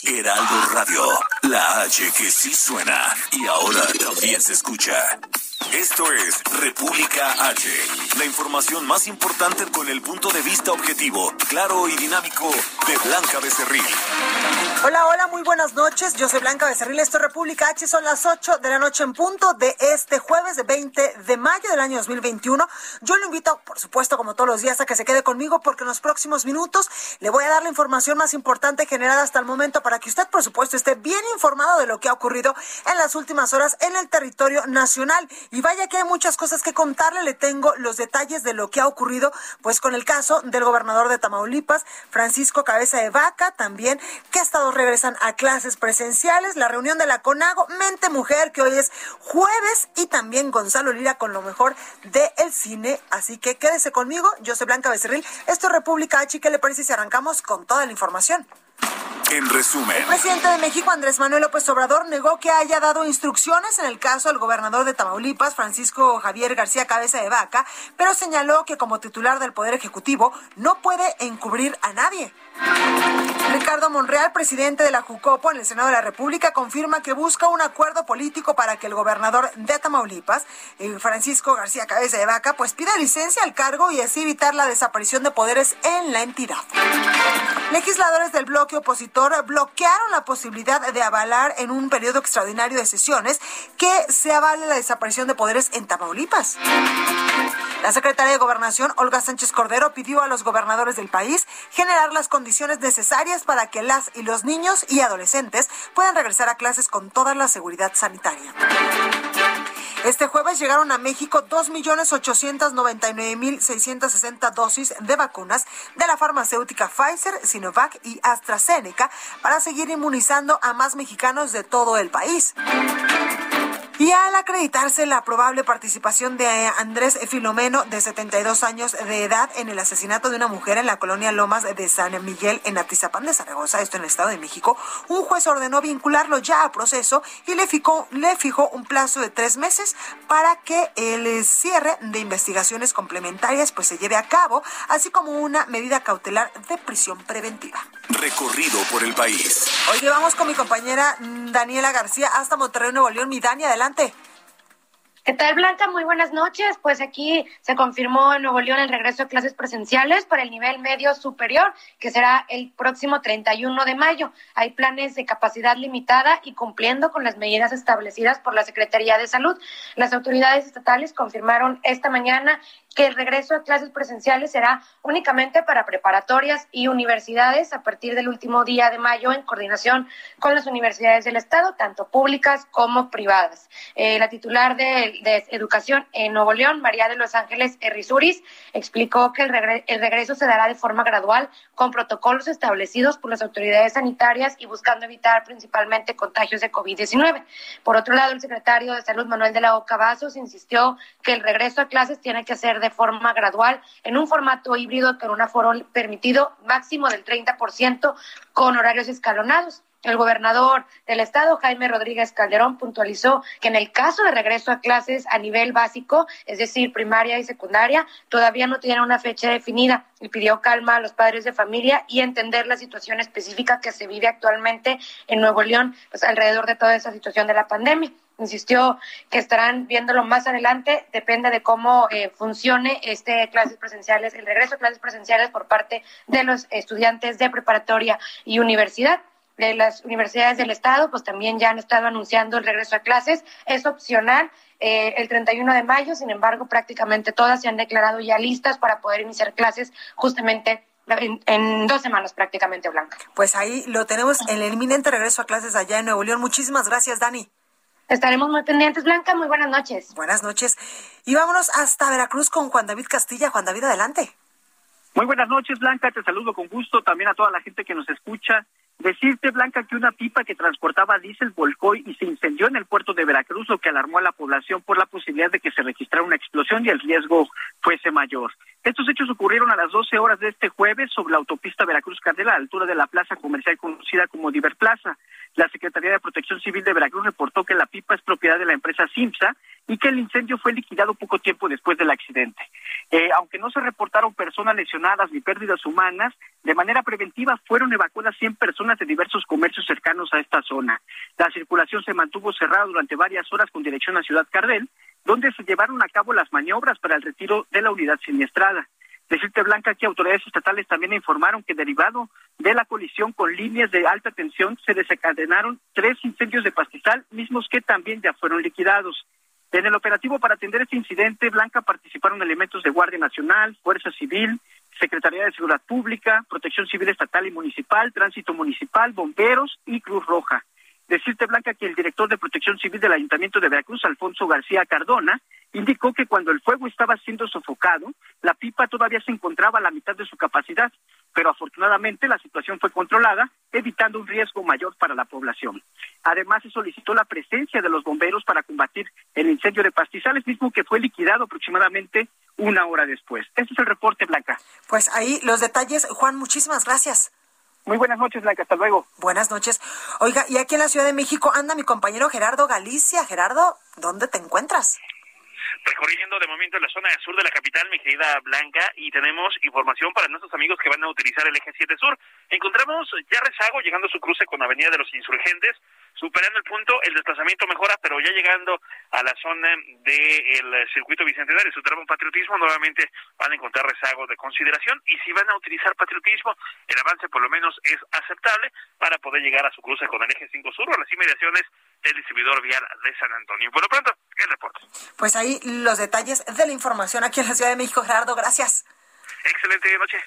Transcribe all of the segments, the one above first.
Heraldo Radio, la H que sí suena y ahora también se escucha. Esto es República H, la información más importante con el punto de vista objetivo, claro y dinámico de Blanca Becerril. Hola, hola, muy buenas noches. Yo soy Blanca Becerril, esto es República H. Son las 8 de la noche en punto de este jueves de 20 de mayo del año 2021. Yo lo invito, por supuesto, como todos los días, a que se quede conmigo porque en los próximos minutos le voy a dar la información más importante generada hasta el momento para que usted, por supuesto, esté bien informado de lo que ha ocurrido en las últimas horas en el territorio nacional. Y vaya que hay muchas cosas que contarle. Le tengo los detalles de lo que ha ocurrido, pues con el caso del gobernador de Tamaulipas, Francisco Cabeza de Vaca, también que estados regresan a clases presenciales, la reunión de la CONAGO, Mente Mujer, que hoy es jueves, y también Gonzalo Lira con lo mejor del el cine. Así que quédese conmigo. Yo soy Blanca Becerril. Esto es República H. ¿Qué le parece si arrancamos con toda la información? En resumen, El presidente de México, Andrés Manuel López Obrador, negó que haya dado instrucciones en el caso del gobernador de Tamaulipas, Francisco Javier García Cabeza de Vaca, pero señaló que como titular del Poder Ejecutivo no puede encubrir a nadie. Ricardo Monreal, presidente de la Jucopo en el Senado de la República, confirma que busca un acuerdo político para que el gobernador de Tamaulipas, eh, Francisco García Cabeza de Vaca, pues pida licencia al cargo y así evitar la desaparición de poderes en la entidad. Legisladores del bloque opositor bloquearon la posibilidad de avalar en un periodo extraordinario de sesiones que se avale la desaparición de poderes en Tamaulipas. La secretaria de Gobernación, Olga Sánchez Cordero, pidió a los gobernadores del país generar las condiciones necesarias para que las y los niños y adolescentes puedan regresar a clases con toda la seguridad sanitaria. Este jueves llegaron a México 2.899.660 dosis de vacunas de la farmacéutica Pfizer, Sinovac y AstraZeneca para seguir inmunizando a más mexicanos de todo el país. Y al acreditarse la probable participación de Andrés Filomeno, de 72 años de edad, en el asesinato de una mujer en la colonia Lomas de San Miguel, en Atizapán de Zaragoza, esto en el Estado de México, un juez ordenó vincularlo ya a proceso y le fijó, le fijó un plazo de tres meses para que el cierre de investigaciones complementarias pues se lleve a cabo, así como una medida cautelar de prisión preventiva. recorrido por el país. Hoy vamos con mi compañera Daniela García hasta Monterrey, Nuevo León. Mi Dani, adelante. ¿Qué tal, Blanca? Muy buenas noches. Pues aquí se confirmó en Nuevo León el regreso a clases presenciales para el nivel medio superior, que será el próximo 31 de mayo. Hay planes de capacidad limitada y cumpliendo con las medidas establecidas por la Secretaría de Salud. Las autoridades estatales confirmaron esta mañana que el regreso a clases presenciales será únicamente para preparatorias y universidades a partir del último día de mayo en coordinación con las universidades del Estado, tanto públicas como privadas. Eh, la titular de, de, Educación en Nuevo León, María de Los Ángeles Errizuris, explicó que el, regre el regreso se dará de forma gradual con protocolos establecidos por las autoridades sanitarias y buscando evitar principalmente contagios de COVID-19. Por otro lado, el secretario de Salud, Manuel de la Oca Vasos, insistió que el regreso a clases tiene que ser de forma gradual en un formato híbrido con un aforo permitido máximo del 30% con horarios escalonados. El gobernador del estado, Jaime Rodríguez Calderón, puntualizó que en el caso de regreso a clases a nivel básico, es decir, primaria y secundaria, todavía no tienen una fecha definida y pidió calma a los padres de familia y entender la situación específica que se vive actualmente en Nuevo León, pues alrededor de toda esa situación de la pandemia insistió que estarán viéndolo más adelante, depende de cómo eh, funcione este clases presenciales, el regreso a clases presenciales por parte de los estudiantes de preparatoria y universidad. De las universidades del estado, pues también ya han estado anunciando el regreso a clases, es opcional. Eh, el 31 de mayo, sin embargo, prácticamente todas se han declarado ya listas para poder iniciar clases justamente en, en, dos semanas prácticamente, Blanca. Pues ahí lo tenemos, el inminente regreso a clases allá en Nuevo León. Muchísimas gracias, Dani. Estaremos muy pendientes, Blanca. Muy buenas noches. Buenas noches. Y vámonos hasta Veracruz con Juan David Castilla. Juan David, adelante. Muy buenas noches, Blanca. Te saludo con gusto. También a toda la gente que nos escucha. Decirte, Blanca, que una pipa que transportaba diésel volcó y se incendió en el puerto de Veracruz, lo que alarmó a la población por la posibilidad de que se registrara una explosión y el riesgo fuese mayor. Estos hechos ocurrieron a las 12 horas de este jueves sobre la autopista Veracruz-Candela, a la altura de la plaza comercial conocida como Diverplaza. La Secretaría de Protección Civil de Veracruz reportó que la pipa es propiedad de la empresa Simsa y que el incendio fue liquidado poco tiempo después del accidente. Eh, aunque no se reportaron personas lesionadas ni pérdidas humanas, de manera preventiva fueron evacuadas 100 personas de diversos comercios cercanos a esta zona. La circulación se mantuvo cerrada durante varias horas con dirección a Ciudad Cardel, donde se llevaron a cabo las maniobras para el retiro de la unidad siniestrada. Decirte, Blanca, que autoridades estatales también informaron que derivado de la colisión con líneas de alta tensión se desencadenaron tres incendios de pastizal, mismos que también ya fueron liquidados. En el operativo para atender este incidente, Blanca participaron elementos de Guardia Nacional, Fuerza Civil, Secretaría de Seguridad Pública, Protección Civil Estatal y Municipal, Tránsito Municipal, Bomberos y Cruz Roja. Decirte, Blanca, que el director de Protección Civil del Ayuntamiento de Veracruz, Alfonso García Cardona, indicó que cuando el fuego estaba siendo sofocado, la pipa todavía se encontraba a la mitad de su capacidad, pero afortunadamente la situación fue controlada, evitando un riesgo mayor para la población. Además, se solicitó la presencia de los bomberos para combatir el incendio de pastizales, mismo que fue liquidado aproximadamente una hora después. Este es el reporte, Blanca. Pues ahí los detalles. Juan, muchísimas gracias. Muy buenas noches, Blanca. Hasta luego. Buenas noches. Oiga, y aquí en la Ciudad de México anda mi compañero Gerardo Galicia. Gerardo, ¿dónde te encuentras? recorriendo de momento la zona sur de la capital, mi querida Blanca, y tenemos información para nuestros amigos que van a utilizar el eje 7 sur. Encontramos ya rezago llegando a su cruce con Avenida de los Insurgentes, superando el punto, el desplazamiento mejora, pero ya llegando a la zona del circuito bicentenario, su tramo patriotismo, nuevamente van a encontrar rezago de consideración, y si van a utilizar patriotismo, el avance por lo menos es aceptable para poder llegar a su cruce con el eje 5 sur o las inmediaciones del distribuidor vial de San Antonio. Por lo pronto, el reporte. Pues ahí los detalles de la información aquí en la Ciudad de México. Gerardo, gracias. Excelente noche.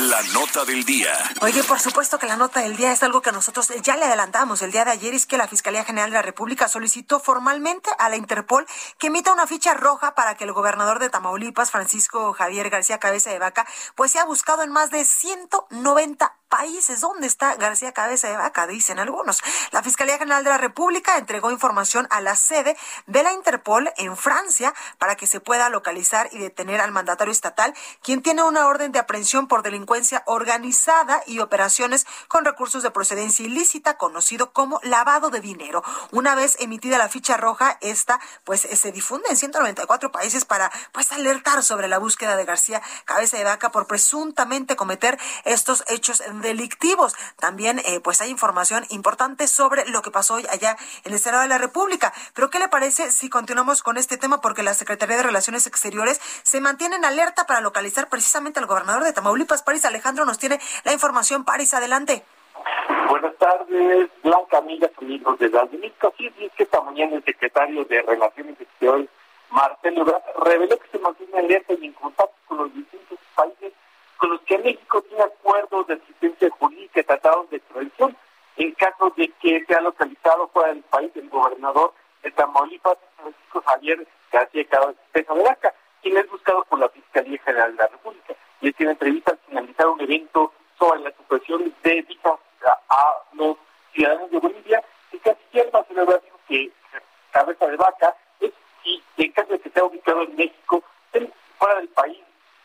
La nota del día. Oye, por supuesto que la nota del día es algo que nosotros ya le adelantamos el día de ayer, es que la Fiscalía General de la República solicitó formalmente a la Interpol que emita una ficha roja para que el gobernador de Tamaulipas, Francisco Javier García Cabeza de Vaca, pues sea buscado en más de 190 países. ¿Dónde está García Cabeza de Vaca? Dicen algunos. La Fiscalía General de la República entregó información a la sede de la Interpol en Francia para que se pueda localizar y detener al mandatario estatal, quien tiene una orden de aprehensión por delincuencia organizada y operaciones con recursos de procedencia ilícita, conocido como lavado de dinero. Una vez emitida la ficha roja, esta pues se difunde en 194 países para pues alertar sobre la búsqueda de García Cabeza de Vaca por presuntamente cometer estos hechos delictivos. También, eh, pues hay información importante sobre lo que pasó allá en el Senado de la República. Pero, ¿qué le parece si continuamos con este tema? Porque la Secretaría de Relaciones Exteriores se mantiene en alerta para localizar precisamente al gobernador de Tamaulipas, Alejandro, nos tiene la información. París, adelante. Buenas tardes, Blanca, amigas, amigos de la Sí, es que esta mañana el secretario de Relaciones Exteriores, Marcelo reveló que se mantiene alerta y en contacto con los distintos países con los que México tiene acuerdos de asistencia jurídica y tratados de extradición en caso de que sea localizado fuera del país el gobernador de Tamaulipas, Francisco Javier García Cabeza de Vaca, quien es buscado por la Fiscalía General de la República. Y tiene entrevista al finalizar un evento sobre la situación de visas a, los ciudadanos de Bolivia. El canciller Marcelo dijo que Cabeza de Vaca es si en caso de que sea ubicado en México, fuera del país,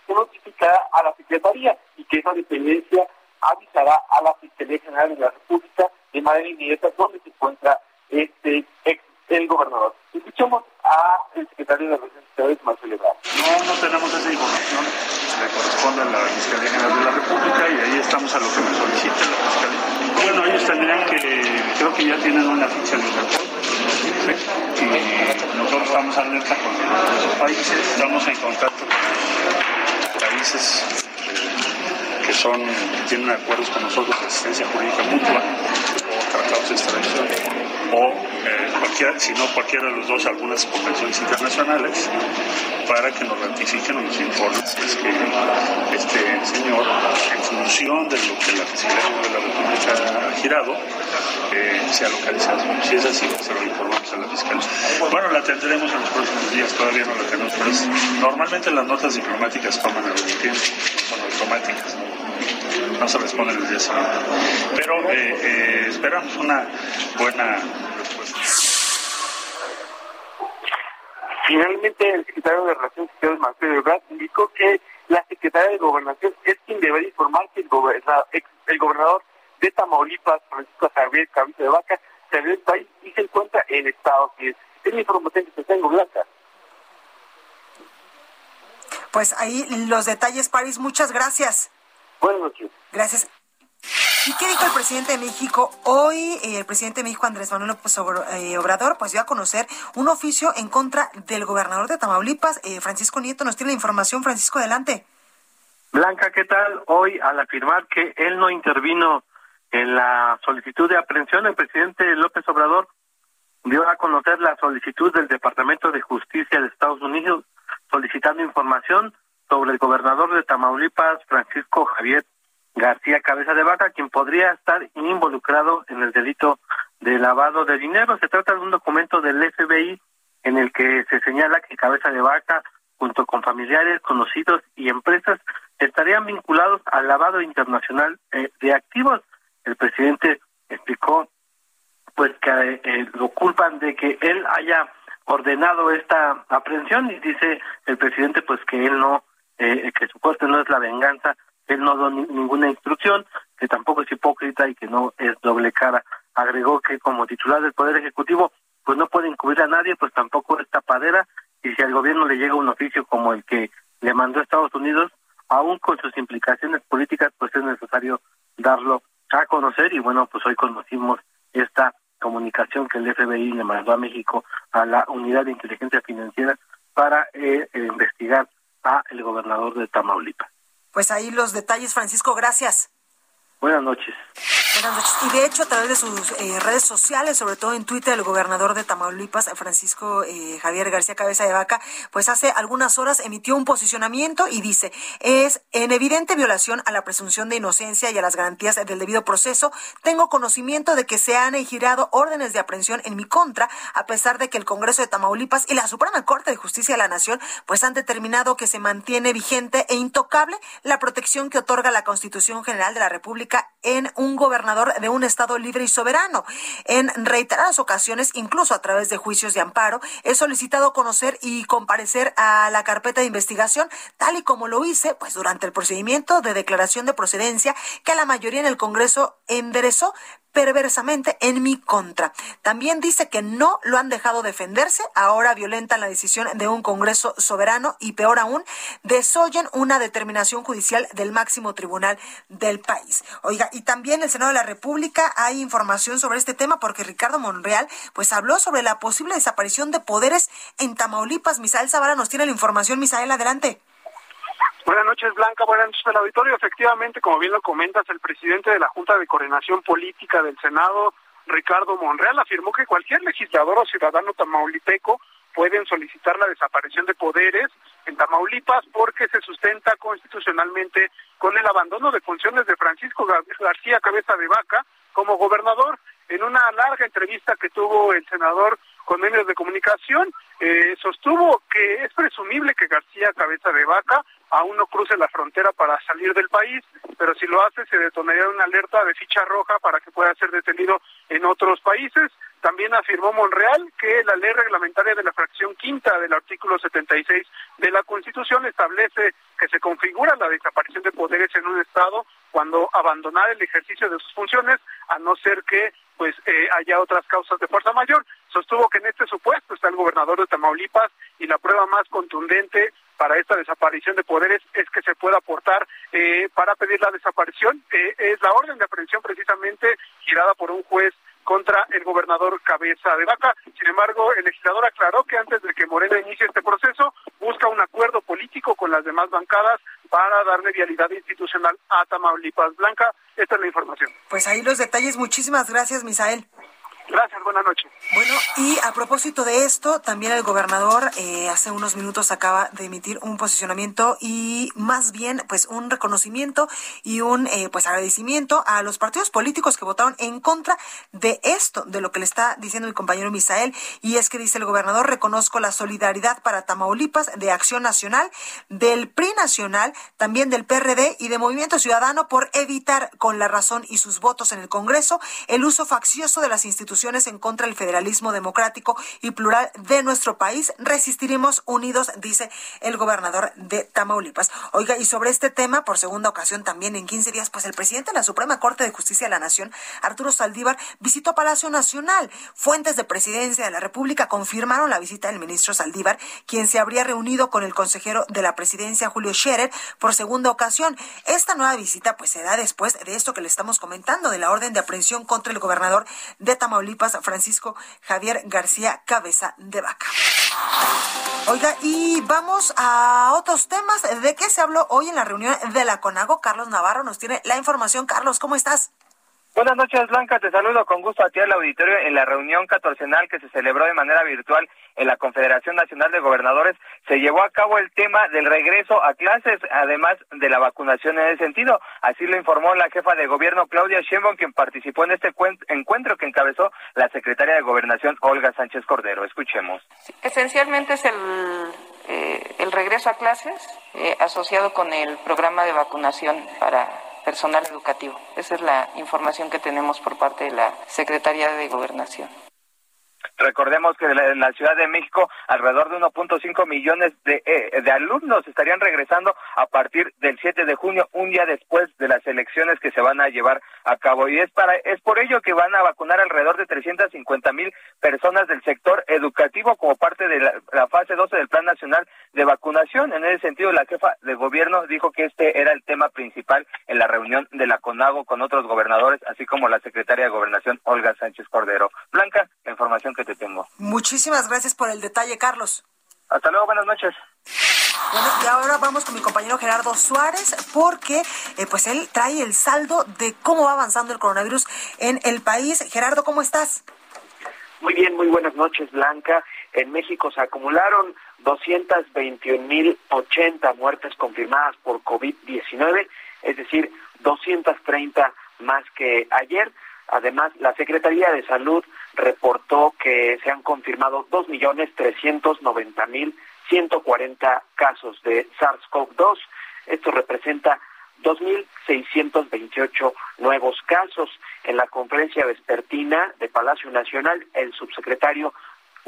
se notificará a la Secretaría y que esa dependencia avisará a la Fiscalía General de la República de manera inmediata dónde se encuentra este ex el gobernador. Escuchamos al secretario de Relaciones Exteriores, Marcelo Ebrard. No, no tenemos esa información, le corresponde a la Fiscalía General de la República y ahí estamos a lo que me solicite la Fiscalía. Bueno, ellos tendrían que, creo que ya tienen una ficha de Interpol y nosotros estamos alerta con los países, estamos en contacto con países eh, que son, tienen acuerdos con nosotros de asistencia jurídica mutua o tratados de extradición o eh, cualquiera, si no cualquiera de los dos, algunas convenciones internacionales para que nos ratifiquen o nos informen es que este señor, en función de lo que la Fiscalía de la República ha girado, eh, sea localizado. Si es así, se lo informamos a la Fiscalía. Bueno, la tendremos en los próximos días, todavía no la tenemos, pero normalmente las notas diplomáticas toman algún tiempo, son automáticas no se responde el día siguiente. Pero eh, esperamos una buena Finalmente, el secretario de Relaciones Exteriores, Marcelo Ebrard, indicó que la secretaria de Gobernación es quien debería informar que el, gobernador, el gobernador de Tamaulipas, Francisco Javier Cabeza de Vaca, salió del país y se encuentra en Estados Unidos. Es la información que tengo, Blanca. Pues ahí los detalles, París. Muchas gracias. Buenas noches. Gracias. ¿Y qué dijo el presidente de México? Hoy eh, el presidente de México, Andrés Manuel López eh, Obrador, pues dio a conocer un oficio en contra del gobernador de Tamaulipas, eh, Francisco Nieto. Nos tiene la información. Francisco, adelante. Blanca, ¿qué tal? Hoy, al afirmar que él no intervino en la solicitud de aprehensión, el presidente López Obrador dio a conocer la solicitud del Departamento de Justicia de Estados Unidos solicitando información sobre el gobernador de Tamaulipas, Francisco Javier García Cabeza de Vaca, quien podría estar involucrado en el delito de lavado de dinero. Se trata de un documento del FBI en el que se señala que Cabeza de Vaca, junto con familiares, conocidos y empresas, estarían vinculados al lavado internacional eh, de activos. El presidente explicó pues que eh, lo culpan de que él haya ordenado esta aprehensión y dice el presidente pues que él no eh, que su corte no es la venganza, él no dio ninguna instrucción, que tampoco es hipócrita y que no es doble cara. Agregó que como titular del Poder Ejecutivo, pues no puede encubrir a nadie, pues tampoco es tapadera, y si al gobierno le llega un oficio como el que le mandó a Estados Unidos, aún con sus implicaciones políticas, pues es necesario darlo a conocer, y bueno, pues hoy conocimos esta comunicación que el FBI le mandó a México a la Unidad de Inteligencia Financiera para eh, investigar a el gobernador de Tamaulipas. Pues ahí los detalles, Francisco, gracias. Buenas noches. Buenas noches. Y de hecho, a través de sus eh, redes sociales, sobre todo en Twitter, el gobernador de Tamaulipas, Francisco eh, Javier García Cabeza de Vaca, pues hace algunas horas emitió un posicionamiento y dice, es en evidente violación a la presunción de inocencia y a las garantías del debido proceso. Tengo conocimiento de que se han girado órdenes de aprehensión en mi contra, a pesar de que el Congreso de Tamaulipas y la Suprema Corte de Justicia de la Nación, pues han determinado que se mantiene vigente e intocable la protección que otorga la Constitución General de la República en un gobernador de un Estado libre y soberano. En reiteradas ocasiones, incluso a través de juicios de amparo, he solicitado conocer y comparecer a la carpeta de investigación, tal y como lo hice, pues durante el procedimiento de declaración de procedencia que la mayoría en el Congreso enderezó, perversamente en mi contra. También dice que no lo han dejado defenderse, ahora violentan la decisión de un Congreso soberano y peor aún, desoyen una determinación judicial del máximo tribunal del país. Oiga, y también el Senado de la República hay información sobre este tema porque Ricardo Monreal pues habló sobre la posible desaparición de poderes en Tamaulipas. Misael Zavala nos tiene la información. Misael, adelante. Buenas noches, Blanca. Buenas noches al auditorio. Efectivamente, como bien lo comentas, el presidente de la Junta de Coordinación Política del Senado, Ricardo Monreal, afirmó que cualquier legislador o ciudadano tamaulipeco pueden solicitar la desaparición de poderes en Tamaulipas porque se sustenta constitucionalmente con el abandono de funciones de Francisco García Cabeza de Vaca como gobernador. En una larga entrevista que tuvo el senador con medios de comunicación, eh, sostuvo que es presumible que García Cabeza de Vaca aún no cruce la frontera para salir del país, pero si lo hace se detonaría una alerta de ficha roja para que pueda ser detenido en otros países. También afirmó Monreal que la ley reglamentaria de la fracción quinta del artículo 76 de la Constitución establece que se configura la desaparición de poderes en un Estado cuando abandonar el ejercicio de sus funciones, a no ser que pues eh, haya otras causas de fuerza mayor. Sostuvo que en este supuesto está el gobernador de Tamaulipas y la prueba más contundente para esta desaparición de poderes es que se pueda aportar eh, para pedir la desaparición. Eh, es la orden de aprehensión precisamente girada por un juez contra el gobernador Cabeza de Vaca. Sin embargo, el legislador aclaró que antes de que Morena inicie este proceso, busca un acuerdo político con las demás bancadas para darle vialidad institucional a Tamaulipas Blanca. Esta es la información. Pues ahí los detalles. Muchísimas gracias, Misael. Gracias, buenas noches. Bueno, y a propósito de esto, también el gobernador eh, hace unos minutos acaba de emitir un posicionamiento y más bien pues un reconocimiento y un eh, pues agradecimiento a los partidos políticos que votaron en contra de esto, de lo que le está diciendo mi compañero Misael, y es que dice el gobernador, reconozco la solidaridad para Tamaulipas de Acción Nacional, del PRI Nacional, también del PRD y de Movimiento Ciudadano por evitar con la razón y sus votos en el Congreso el uso faccioso de las instituciones en contra del federalismo democrático y plural de nuestro país. Resistiremos unidos, dice el gobernador de Tamaulipas. Oiga, y sobre este tema, por segunda ocasión también en 15 días, pues el presidente de la Suprema Corte de Justicia de la Nación, Arturo Saldívar, visitó Palacio Nacional. Fuentes de presidencia de la República confirmaron la visita del ministro Saldívar, quien se habría reunido con el consejero de la presidencia, Julio Scherer, por segunda ocasión. Esta nueva visita, pues se da después de esto que le estamos comentando, de la orden de aprehensión contra el gobernador de Tamaulipas Francisco Javier García Cabeza de Vaca. Oiga, y vamos a otros temas. ¿De qué se habló hoy en la reunión de la CONAGO? Carlos Navarro nos tiene la información. Carlos, ¿cómo estás? Buenas noches, Blanca. Te saludo con gusto a ti al auditorio en la reunión catorcenal que se celebró de manera virtual en la Confederación Nacional de Gobernadores. Se llevó a cabo el tema del regreso a clases, además de la vacunación en ese sentido. Así lo informó la jefa de gobierno Claudia Sheinbaum, quien participó en este encuentro que encabezó la secretaria de Gobernación Olga Sánchez Cordero. Escuchemos. Esencialmente es el, eh, el regreso a clases eh, asociado con el programa de vacunación para personal educativo. Esa es la información que tenemos por parte de la Secretaría de Gobernación. Recordemos que en la Ciudad de México alrededor de 1.5 millones de, eh, de, alumnos estarían regresando a partir del 7 de junio, un día después de las elecciones que se van a llevar a cabo. Y es para es por ello que van a vacunar alrededor de 350 mil personas del sector educativo como parte de la, la, fase 12 del Plan Nacional de Vacunación. En ese sentido, la jefa de gobierno dijo que este era el tema principal en la reunión de la CONAGO con otros gobernadores, así como la secretaria de Gobernación, Olga Sánchez Cordero. Blanca, la información que te tengo. Muchísimas gracias por el detalle, Carlos. Hasta luego, buenas noches. Bueno, y ahora vamos con mi compañero Gerardo Suárez, porque eh, pues él trae el saldo de cómo va avanzando el coronavirus en el país. Gerardo, ¿cómo estás? Muy bien, muy buenas noches, Blanca. En México se acumularon 221.080 muertes confirmadas por COVID-19, es decir, 230 más que ayer. Además, la Secretaría de Salud reportó que se han confirmado 2.390.140 casos de SARS-CoV-2. Esto representa 2.628 nuevos casos. En la conferencia vespertina de Palacio Nacional, el subsecretario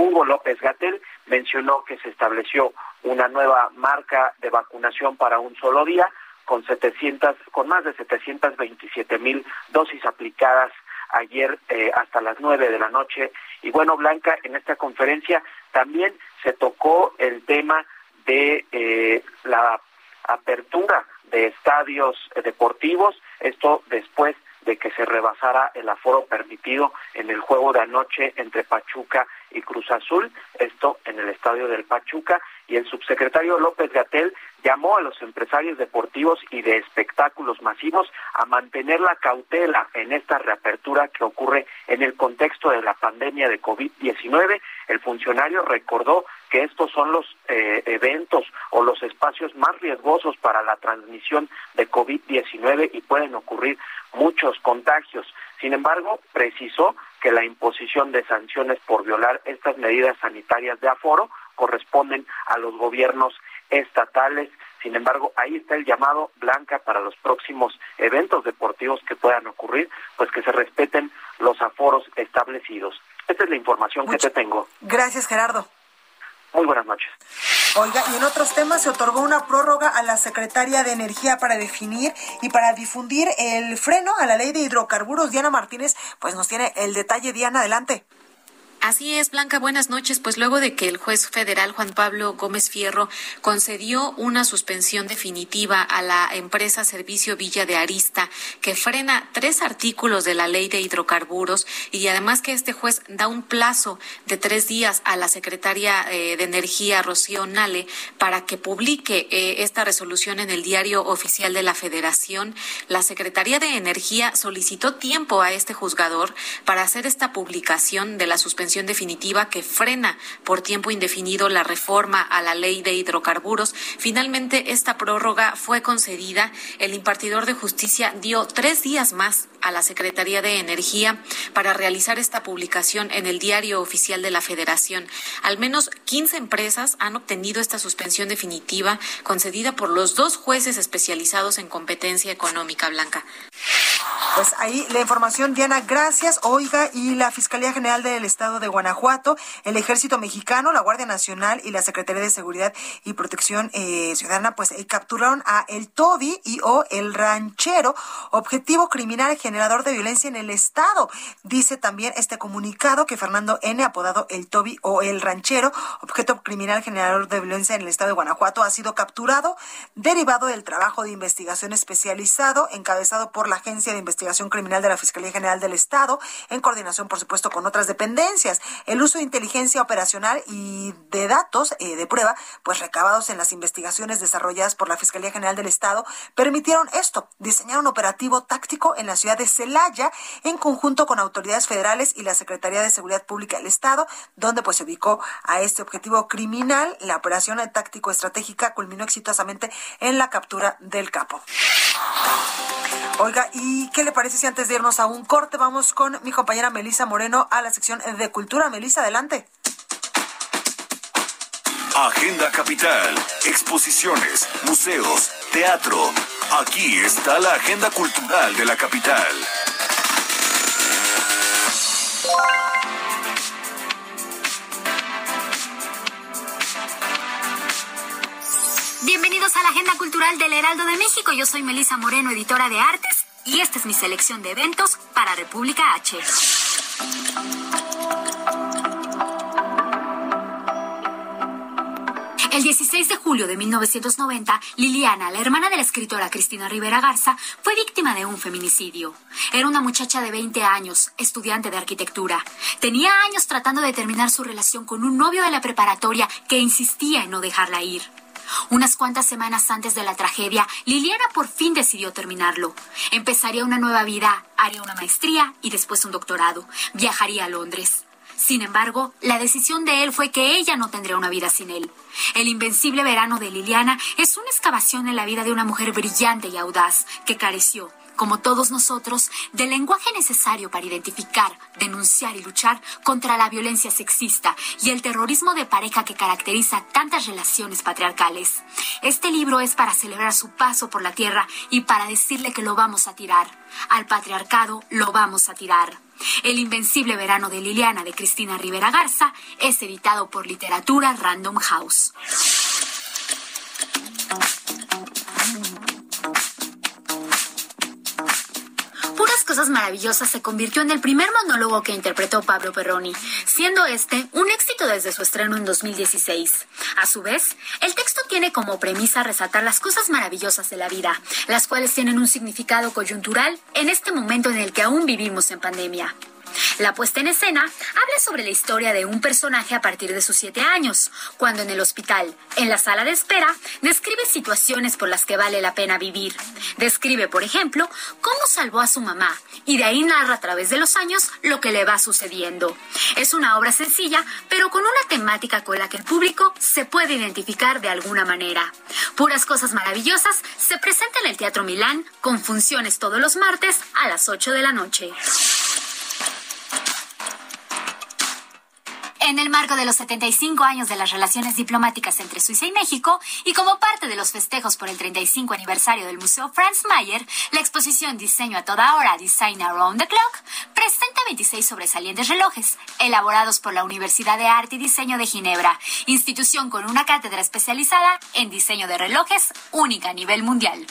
Hugo López Gatel mencionó que se estableció una nueva marca de vacunación para un solo día con 700 con más de 727 mil dosis aplicadas ayer eh, hasta las nueve de la noche. Y bueno, Blanca, en esta conferencia también se tocó el tema de eh, la apertura de estadios deportivos, esto después de que se rebasara el aforo permitido en el juego de anoche entre Pachuca y Cruz Azul, esto en el estadio del Pachuca, y el subsecretario López Gatel llamó a los empresarios deportivos y de espectáculos masivos a mantener la cautela en esta reapertura que ocurre en el contexto de la pandemia de COVID-19. El funcionario recordó que estos son los eh, eventos o los espacios más riesgosos para la transmisión de COVID-19 y pueden ocurrir muchos contagios. Sin embargo, precisó que la imposición de sanciones por violar estas medidas sanitarias de aforo corresponden a los gobiernos estatales. Sin embargo, ahí está el llamado blanca para los próximos eventos deportivos que puedan ocurrir, pues que se respeten los aforos establecidos. Esta es la información que te tengo. Gracias, Gerardo. Muy buenas noches. Oiga, y en otros temas se otorgó una prórroga a la secretaria de Energía para definir y para difundir el freno a la ley de hidrocarburos. Diana Martínez, pues nos tiene el detalle. Diana, adelante. Así es, Blanca, buenas noches. Pues luego de que el juez federal Juan Pablo Gómez Fierro concedió una suspensión definitiva a la empresa Servicio Villa de Arista, que frena tres artículos de la ley de hidrocarburos, y además que este juez da un plazo de tres días a la secretaria eh, de Energía, Rocío Nale, para que publique eh, esta resolución en el diario oficial de la Federación, la Secretaría de Energía solicitó tiempo a este juzgador para hacer esta publicación de la suspensión definitiva que frena por tiempo indefinido la reforma a la ley de hidrocarburos. Finalmente, esta prórroga fue concedida. El impartidor de justicia dio tres días más a la Secretaría de Energía para realizar esta publicación en el diario oficial de la Federación. Al menos 15 empresas han obtenido esta suspensión definitiva concedida por los dos jueces especializados en competencia económica blanca. Pues ahí la información, Diana, gracias. Oiga, y la Fiscalía General del Estado de Guanajuato, el Ejército Mexicano, la Guardia Nacional y la Secretaría de Seguridad y Protección eh, Ciudadana, pues eh, capturaron a el Toby y o el ranchero, objetivo criminal generador de violencia en el Estado. Dice también este comunicado que Fernando N., apodado el Toby o el ranchero, objeto criminal generador de violencia en el Estado de Guanajuato, ha sido capturado derivado del trabajo de investigación especializado encabezado por la Agencia de Investigación Criminal de la Fiscalía General del Estado, en coordinación, por supuesto, con otras dependencias. El uso de inteligencia operacional y de datos eh, de prueba, pues recabados en las investigaciones desarrolladas por la Fiscalía General del Estado, permitieron esto, diseñar un operativo táctico en la ciudad de Celaya, en conjunto con autoridades federales y la Secretaría de Seguridad Pública del Estado, donde pues se ubicó a este objetivo criminal. La operación táctico estratégica culminó exitosamente en la captura del capo. Oiga, ¿y qué le parece si antes de irnos a un corte vamos con mi compañera Melisa Moreno a la sección de cultura? Melisa, adelante. Agenda Capital, exposiciones, museos, teatro. Aquí está la agenda cultural de la capital. Bienvenidos a la Agenda Cultural del Heraldo de México. Yo soy Melisa Moreno, editora de artes, esta es mi selección de eventos para República H. El 16 de julio de 1990, Liliana, la hermana de la escritora Cristina Rivera Garza, fue víctima de un feminicidio. Era una muchacha de 20 años, estudiante de arquitectura. Tenía años tratando de terminar su relación con un novio de la preparatoria que insistía en no dejarla ir. Unas cuantas semanas antes de la tragedia, Liliana por fin decidió terminarlo. Empezaría una nueva vida, haría una maestría y después un doctorado. Viajaría a Londres. Sin embargo, la decisión de él fue que ella no tendría una vida sin él. El invencible verano de Liliana es una excavación en la vida de una mujer brillante y audaz que careció, como todos nosotros, del lenguaje necesario para identificar, denunciar y luchar contra la violencia sexista y el terrorismo de pareja que caracteriza tantas relaciones patriarcales. Este libro es para celebrar su paso por la tierra y para decirle que lo vamos a tirar. Al patriarcado lo vamos a tirar. El invencible verano de Liliana de Cristina Rivera Garza es editado por Literatura Random House. Cosas Maravillosas se convirtió en el primer monólogo que interpretó Pablo Perroni, siendo este un éxito desde su estreno en 2016. A su vez, el texto tiene como premisa resaltar las cosas maravillosas de la vida, las cuales tienen un significado coyuntural en este momento en el que aún vivimos en pandemia. La puesta en escena habla sobre la historia de un personaje a partir de sus siete años, cuando en el hospital, en la sala de espera, describe situaciones por las que vale la pena vivir. Describe, por ejemplo, cómo salvó a su mamá y de ahí narra a través de los años lo que le va sucediendo. Es una obra sencilla, pero con una temática con la que el público se puede identificar de alguna manera. Puras Cosas Maravillosas se presenta en el Teatro Milán con funciones todos los martes a las 8 de la noche. En el marco de los 75 años de las relaciones diplomáticas entre Suiza y México y como parte de los festejos por el 35 aniversario del Museo Franz Mayer, la exposición Diseño a toda hora, Design Around the Clock, presenta 126 sobresalientes relojes, elaborados por la Universidad de Arte y Diseño de Ginebra, institución con una cátedra especializada en diseño de relojes única a nivel mundial.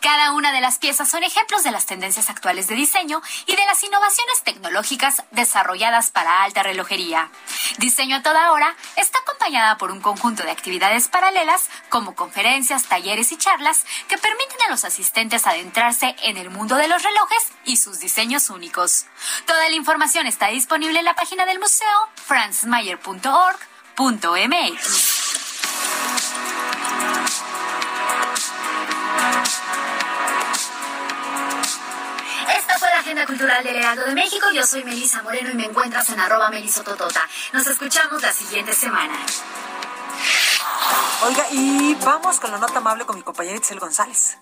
Cada una de las piezas son ejemplos de las tendencias actuales de diseño y de las innovaciones tecnológicas desarrolladas para alta relojería. Diseño a toda hora está acompañada por un conjunto de actividades paralelas como conferencias, talleres y charlas que permiten a los asistentes adentrarse en el mundo de los relojes y sus diseños únicos. Toda la información está disponible en la página del museo francismayer.org.mx. Agenda Cultural del Heraldo de México. Yo soy Melisa Moreno y me encuentras en arroba melisototota. Nos escuchamos la siguiente semana. Oiga, y vamos con la nota amable con mi compañera Itzel González.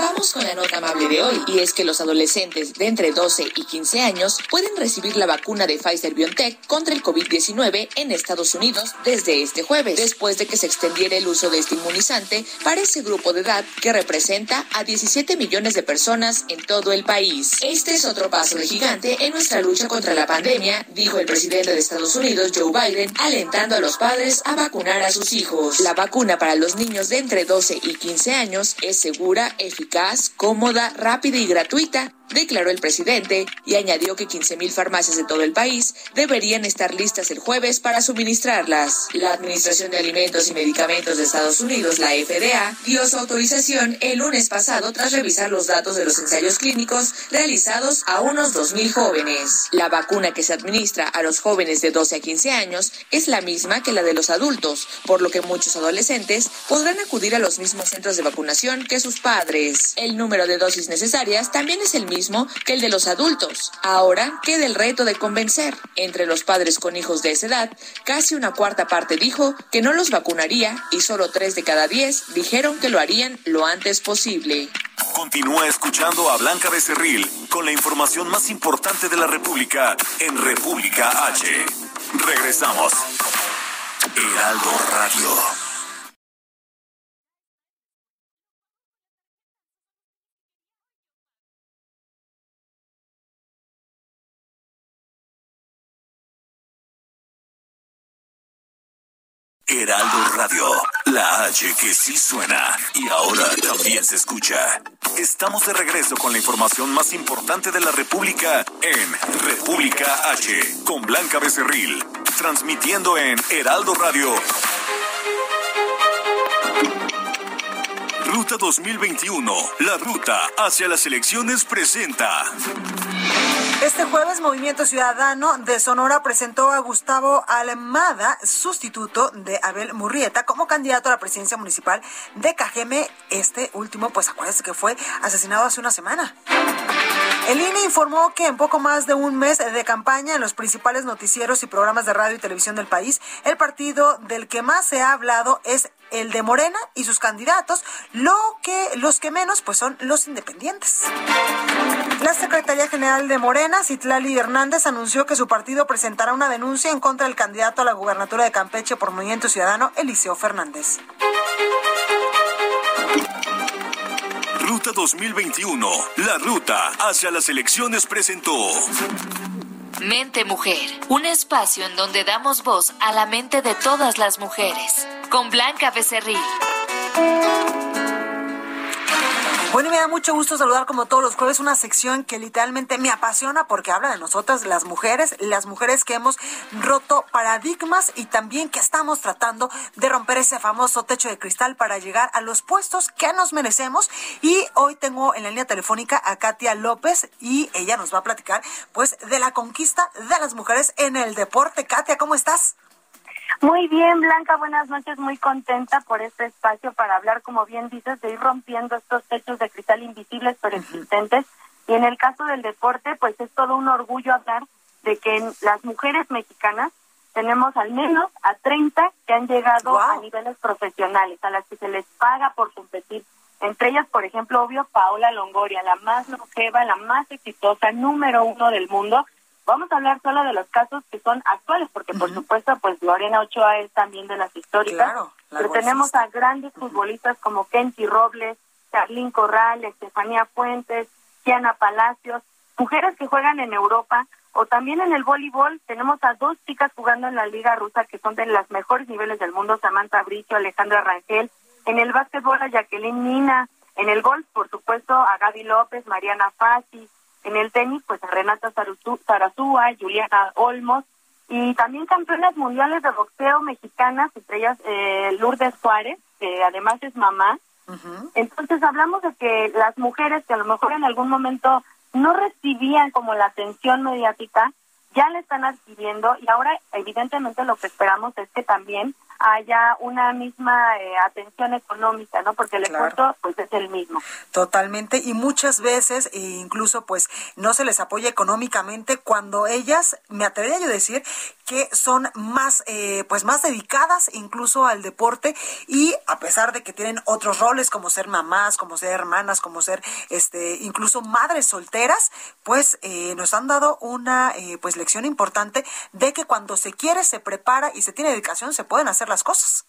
Vamos con la nota amable de hoy, y es que los adolescentes de entre 12 y 15 años pueden recibir la vacuna de Pfizer BioNTech contra el COVID-19 en Estados Unidos desde este jueves, después de que se extendiera el uso de este inmunizante para ese grupo de edad que representa a 17 millones de personas en todo el país. Este es otro paso de gigante en nuestra lucha contra la pandemia, dijo el presidente de Estados Unidos, Joe Biden, alentando a los padres a vacunar a sus hijos. La vacuna para los niños de entre 12 y 15 años es segura, eficaz, cómoda, rápida y gratuita declaró el presidente y añadió que 15.000 farmacias de todo el país deberían estar listas el jueves para suministrarlas. La Administración de Alimentos y Medicamentos de Estados Unidos, la FDA, dio su autorización el lunes pasado tras revisar los datos de los ensayos clínicos realizados a unos 2.000 jóvenes. La vacuna que se administra a los jóvenes de 12 a 15 años es la misma que la de los adultos, por lo que muchos adolescentes podrán acudir a los mismos centros de vacunación que sus padres. El número de dosis necesarias también es el mismo que el de los adultos. Ahora queda el reto de convencer. Entre los padres con hijos de esa edad, casi una cuarta parte dijo que no los vacunaría y solo tres de cada diez dijeron que lo harían lo antes posible. Continúa escuchando a Blanca Becerril con la información más importante de la República en República H. Regresamos. Heraldo Radio. Heraldo Radio, la H que sí suena y ahora también se escucha. Estamos de regreso con la información más importante de la República en República H, con Blanca Becerril, transmitiendo en Heraldo Radio. Ruta 2021, la ruta hacia las elecciones presenta. Este jueves, Movimiento Ciudadano de Sonora presentó a Gustavo Almada, sustituto de Abel Murrieta, como candidato a la presidencia municipal de Cajeme. Este último, pues acuérdense que fue asesinado hace una semana. El INE informó que en poco más de un mes de campaña en los principales noticieros y programas de radio y televisión del país, el partido del que más se ha hablado es el de Morena y sus candidatos, lo que los que menos pues son los independientes. La Secretaría General de Morena, Citlali Hernández, anunció que su partido presentará una denuncia en contra del candidato a la gubernatura de Campeche por Movimiento Ciudadano, Eliseo Fernández. Ruta 2021, la ruta hacia las elecciones presentó. Mente Mujer, un espacio en donde damos voz a la mente de todas las mujeres, con Blanca Becerril. Bueno, me da mucho gusto saludar como todos los jueves una sección que literalmente me apasiona porque habla de nosotras, las mujeres, las mujeres que hemos roto paradigmas y también que estamos tratando de romper ese famoso techo de cristal para llegar a los puestos que nos merecemos. Y hoy tengo en la línea telefónica a Katia López y ella nos va a platicar pues de la conquista de las mujeres en el deporte. Katia, ¿cómo estás? Muy bien, Blanca, buenas noches, muy contenta por este espacio para hablar, como bien dices, de ir rompiendo estos techos de cristal invisibles pero existentes. Y en el caso del deporte, pues es todo un orgullo hablar de que las mujeres mexicanas tenemos al menos a 30 que han llegado a niveles profesionales, a las que se les paga por competir. Entre ellas, por ejemplo, obvio, Paola Longoria, la más longeva, la más exitosa, número uno del mundo, Vamos a hablar solo de los casos que son actuales, porque por supuesto, pues Lorena Ochoa es también de las históricas, pero tenemos a grandes futbolistas como Kenty Robles, Charlín Corral, Estefanía Fuentes, Kiana Palacios, mujeres que juegan en Europa o también en el voleibol. Tenemos a dos chicas jugando en la liga rusa que son de los mejores niveles del mundo, Samantha Bricio, Alejandra Rangel, en el básquetbol a Jacqueline Nina, en el golf por supuesto a Gaby López, Mariana Fassi, en el tenis pues a Renata Zarazúa, Juliana Olmos y también campeonas mundiales de boxeo mexicanas, entre ellas eh, Lourdes Suárez, que además es mamá. Entonces hablamos de que las mujeres que a lo mejor en algún momento no recibían como la atención mediática, ya la están adquiriendo y ahora evidentemente lo que esperamos es que también haya una misma eh, atención económica, ¿no? Porque el esfuerzo pues es el mismo. Totalmente y muchas veces e incluso pues no se les apoya económicamente cuando ellas, me atrevería yo a decir que son más eh, pues más dedicadas incluso al deporte y a pesar de que tienen otros roles como ser mamás, como ser hermanas, como ser este incluso madres solteras, pues eh, nos han dado una pues lección importante de que cuando se quiere, se prepara y se tiene dedicación, se pueden hacer las cosas.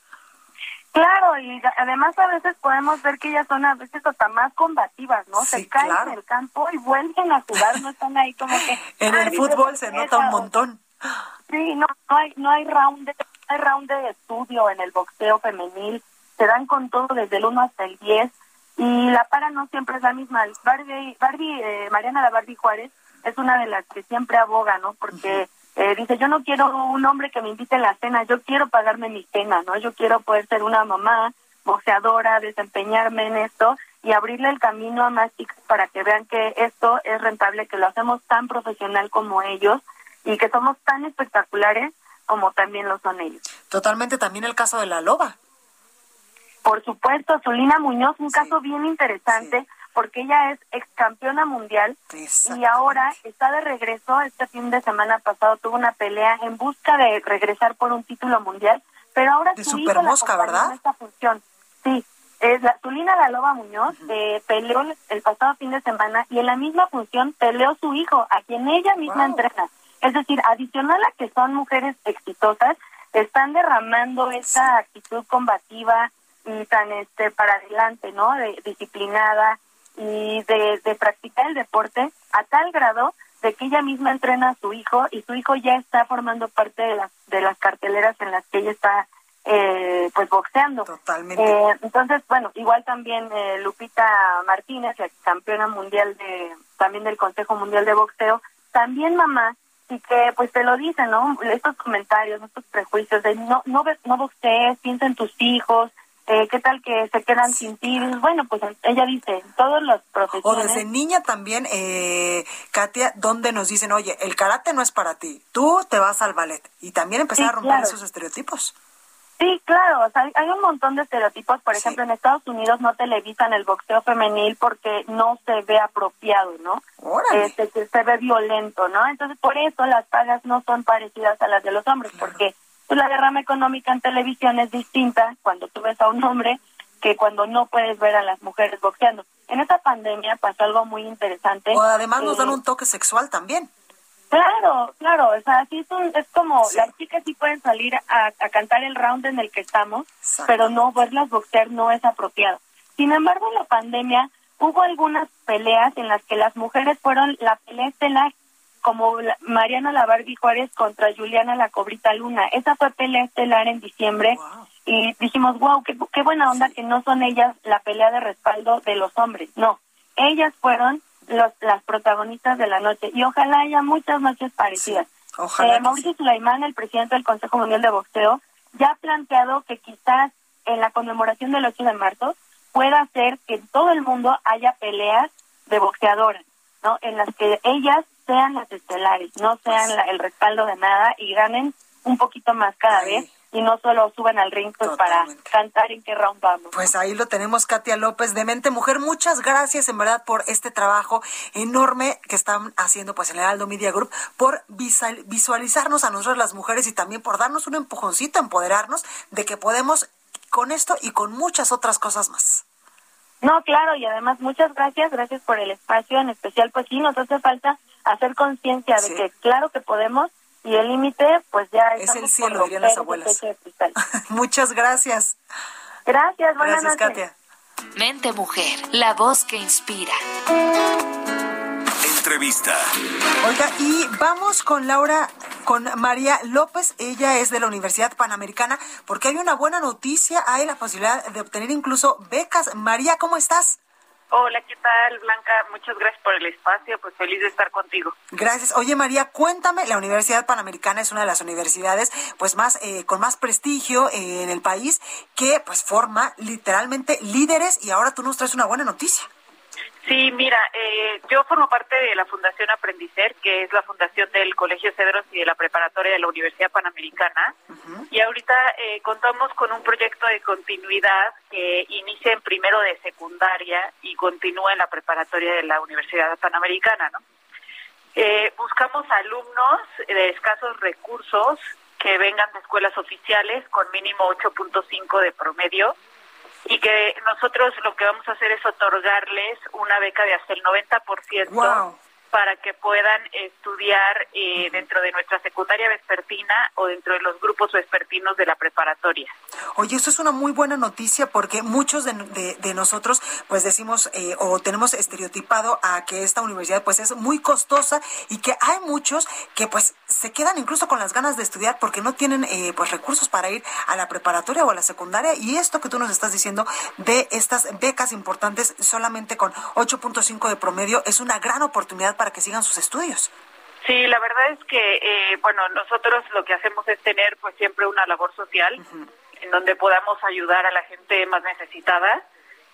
Claro, y además a veces podemos ver que ellas son a veces hasta más combativas, ¿no? se caen en el campo y vuelven a jugar, no están ahí como que... en el fútbol se nota un montón. Sí, no, no hay, no hay round de, hay round de estudio en el boxeo femenil, se dan con todo desde el 1 hasta el 10 y la para no siempre es la misma. Barbie, Barbie eh, Mariana la Barbie Juárez es una de las que siempre aboga, ¿no? Porque eh, dice, yo no quiero un hombre que me invite a la cena, yo quiero pagarme mi cena, ¿no? Yo quiero poder ser una mamá boxeadora, desempeñarme en esto y abrirle el camino a más chicas para que vean que esto es rentable, que lo hacemos tan profesional como ellos y que somos tan espectaculares como también lo son ellos. Totalmente también el caso de la loba. Por supuesto, Zulina Muñoz, un caso bien interesante porque ella es ex campeona mundial y ahora está de regreso. Este fin de semana pasado tuvo una pelea en busca de regresar por un título mundial, pero ahora de su hijo mosca, ¿verdad? esta función. Sí, es la Zulina La Loba Muñoz eh, peleó el pasado fin de semana y en la misma función peleó su hijo, a quien ella misma entrena. Es decir, adicional a que son mujeres exitosas, están derramando esa actitud combativa y tan este para adelante, ¿no? De, disciplinada, y de, practicar el deporte a tal grado de que ella misma entrena a su hijo y su hijo ya está formando parte de las de las carteleras en las que ella está eh, pues boxeando. Totalmente. Eh, entonces, bueno, igual también eh, Lupita Martínez, la campeona mundial de también del Consejo Mundial de Boxeo, también mamá y que pues te lo dicen, ¿no? Estos comentarios, estos prejuicios de no no no boxees, piensa en tus hijos, eh, ¿qué tal que se quedan sin ti? Bueno, pues ella dice, todos los profesores... O desde niña también, eh, Katia, donde nos dicen, oye, el karate no es para ti, tú te vas al ballet. Y también empezar a romper esos estereotipos. Sí, claro, o sea, hay un montón de estereotipos. Por ejemplo, en Estados Unidos no televisan el boxeo femenil porque no se ve apropiado, ¿no? Este, se ve violento, ¿no? Entonces, por eso las pagas no son parecidas a las de los hombres, porque pues la derrama económica en televisión es distinta cuando tú ves a un hombre que cuando no puedes ver a las mujeres boxeando. En esta pandemia pasó algo muy interesante. O además nos dan un toque sexual también. Claro, claro, o sea, sí es, como las chicas sí pueden salir a, cantar el round en el que estamos, pero no verlas boxear no es apropiado. Sin embargo, en la pandemia hubo algunas peleas en las que las mujeres fueron la pelea estelar como Mariana la Barbie Juárez contra Juliana la Cobrita Luna. Esa fue pelea estelar en diciembre y dijimos, wow, qué, qué buena onda que no son ellas la pelea de respaldo de los hombres. No, ellas fueron los, las protagonistas de la noche y ojalá haya muchas noches parecidas. Ojalá eh, Mauricio Sulaimán, el presidente del Consejo Mundial de Boxeo, ya ha planteado que quizás en la conmemoración del 8 de marzo pueda hacer que en todo el mundo haya peleas de boxeadoras, ¿no? En las que ellas sean las estelares, no sean el respaldo de nada y ganen un poquito más cada vez y no solo suban al ring pues, para cantar en qué round vamos. Pues ahí lo tenemos, Katia López de Mente Mujer. Muchas gracias en verdad por este trabajo enorme que están haciendo pues en el Aldo Media Group, por visualizarnos a nosotros las mujeres y también por darnos un empujoncito, empoderarnos de que podemos con esto y con muchas otras cosas más. No, claro, y además muchas gracias, gracias por el espacio, en especial pues sí, nos hace falta hacer conciencia de que claro que podemos y el límite pues ya es el cielo, dirían las abuelas. muchas gracias. Gracias, buenas gracias, Katia. Mente Mujer, la voz que inspira. Entrevista. Oiga, y vamos con Laura, con María López. Ella es de la Universidad Panamericana, porque hay una buena noticia. Hay la posibilidad de obtener incluso becas. María, ¿cómo estás? Hola, ¿qué tal, Blanca? Muchas gracias por el espacio, pues feliz de estar contigo. Gracias. Oye, María, cuéntame, la Universidad Panamericana es una de las universidades pues más eh, con más prestigio eh, en el país que pues forma literalmente líderes y ahora tú nos traes una buena noticia. Sí, mira, eh, yo formo parte de la Fundación Aprendicer, que es la fundación del Colegio Cedros y de la preparatoria de la Universidad Panamericana. Y ahorita eh, contamos con un proyecto de continuidad que inicia en primero de secundaria y continúa en la preparatoria de la Universidad Panamericana. ¿no? Eh, buscamos alumnos de escasos recursos que vengan de escuelas oficiales con mínimo 8.5 de promedio y que nosotros lo que vamos a hacer es otorgarles una beca de hasta el 90% para que puedan estudiar eh, dentro de nuestra secundaria vespertina o dentro de los grupos vespertinos de la preparatoria. Oye, eso es una muy buena noticia porque muchos de, de, nosotros pues decimos eh, o tenemos estereotipado a que esta universidad pues es muy costosa y que hay muchos que pues se quedan incluso con las ganas de estudiar porque no tienen eh, pues recursos para ir a la preparatoria o a la secundaria y esto que tú nos estás diciendo de estas becas importantes solamente con 8.5 de promedio es una gran oportunidad para que sigan sus estudios. Sí, la verdad es que, eh, bueno, nosotros lo que hacemos es tener pues siempre una labor social en donde podamos ayudar a la gente más necesitada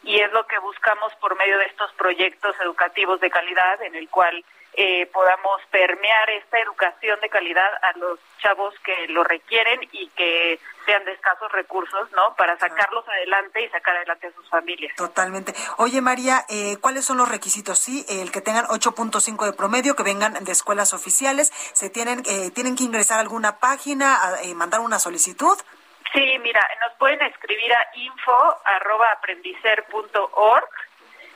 y es lo que buscamos por medio de estos proyectos educativos de calidad en el cual eh, podamos permear esta educación de calidad a los chavos que lo requieren y que sean de escasos recursos, ¿no? Para sacarlos adelante y sacar adelante a sus familias. Totalmente. Oye, María, eh, ¿cuáles son los requisitos? Sí, el que tengan 8.5 de promedio, que vengan de escuelas oficiales, se tienen eh, tienen que ingresar a alguna página, eh, mandar una solicitud. Sí, mira, nos pueden escribir a info@aprendicer.org,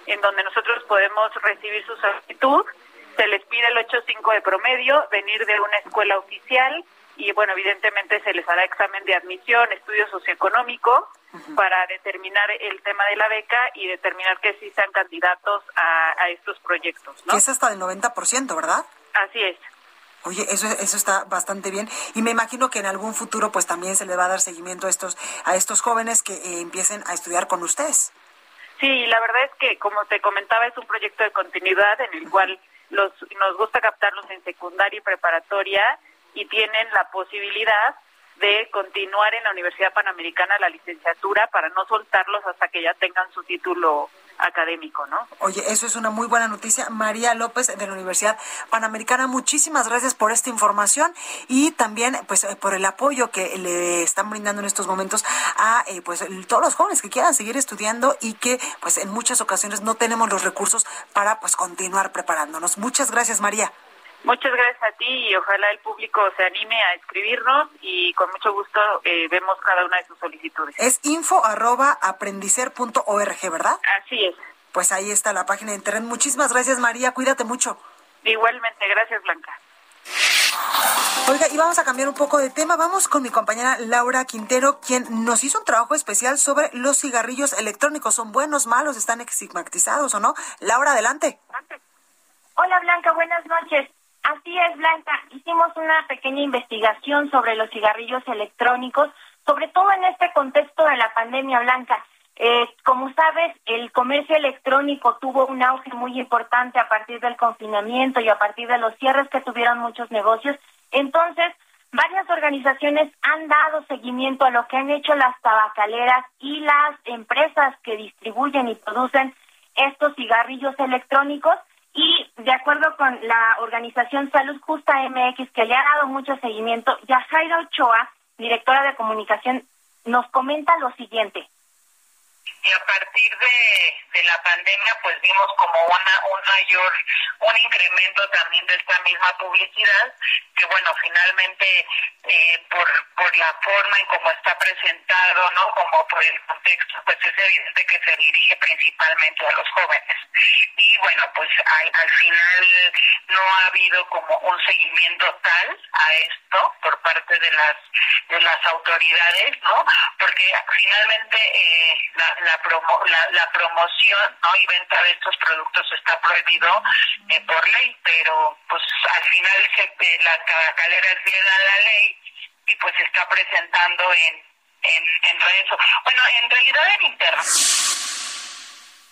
en donde nosotros podemos recibir su solicitud se les pide el 8.5 de promedio, venir de una escuela oficial y bueno, evidentemente se les hará examen de admisión, estudio socioeconómico para determinar el tema de la beca y determinar que sí sean candidatos a, estos proyectos. ¿no? es hasta del 90%, ¿verdad? Así es. Oye, eso, eso está bastante bien. Y me imagino que en algún futuro pues también se le va a dar seguimiento a estos, a estos jóvenes que eh, empiecen a estudiar con ustedes. Sí, la verdad es que, como te comentaba, es un proyecto de continuidad en el cual los, nos gusta captarlos en secundaria y preparatoria y tienen la posibilidad de continuar en la Universidad Panamericana la licenciatura para no soltarlos hasta que ya tengan su título académico, ¿no? Oye, eso es una muy buena noticia. María López de la Universidad Panamericana, muchísimas gracias por esta información y también pues eh, por el apoyo que le están brindando en estos momentos a eh, pues todos los jóvenes que quieran seguir estudiando y que pues en muchas ocasiones no tenemos los recursos para pues continuar preparándonos. Muchas gracias, María. Muchas gracias a ti y ojalá el público se anime a escribirnos y con mucho gusto eh, vemos cada una de sus solicitudes. Es info arroba aprendicer.org, ¿verdad? Así es. Pues ahí está la página de internet. Muchísimas gracias María, cuídate mucho. Igualmente, gracias Blanca. Oiga, y vamos a cambiar un poco de tema. Vamos con mi compañera Laura Quintero, quien nos hizo un trabajo especial sobre los cigarrillos electrónicos. ¿Son buenos, malos, están estigmatizados o no? Laura, adelante. Hola Blanca, buenas noches. Así es, Blanca. Hicimos una pequeña investigación sobre los cigarrillos electrónicos, sobre todo en este contexto de la pandemia, Blanca. Eh, como sabes, el comercio electrónico tuvo un auge muy importante a partir del confinamiento y a partir de los cierres que tuvieron muchos negocios. Entonces, varias organizaciones han dado seguimiento a lo que han hecho las tabacaleras y las empresas que distribuyen y producen estos cigarrillos electrónicos de acuerdo con la organización Salud Justa MX, que le ha dado mucho seguimiento, Yajaira Ochoa, directora de comunicación, nos comenta lo siguiente y a partir de, de, la pandemia pues vimos como una un mayor un incremento también de esta misma publicidad que bueno finalmente eh, por por la forma en cómo está presentado no como por el contexto pues es evidente que se dirige principalmente a los jóvenes. Y bueno pues al, al final no ha habido como un seguimiento tal a esto por parte de las de las autoridades no porque finalmente eh, la, la, la, promoción ¿no? y venta de estos productos está prohibido eh, por ley, pero pues al final se, eh, la tabacalera es bien a la ley y pues se está presentando en, en, en redes Bueno, en realidad en internet.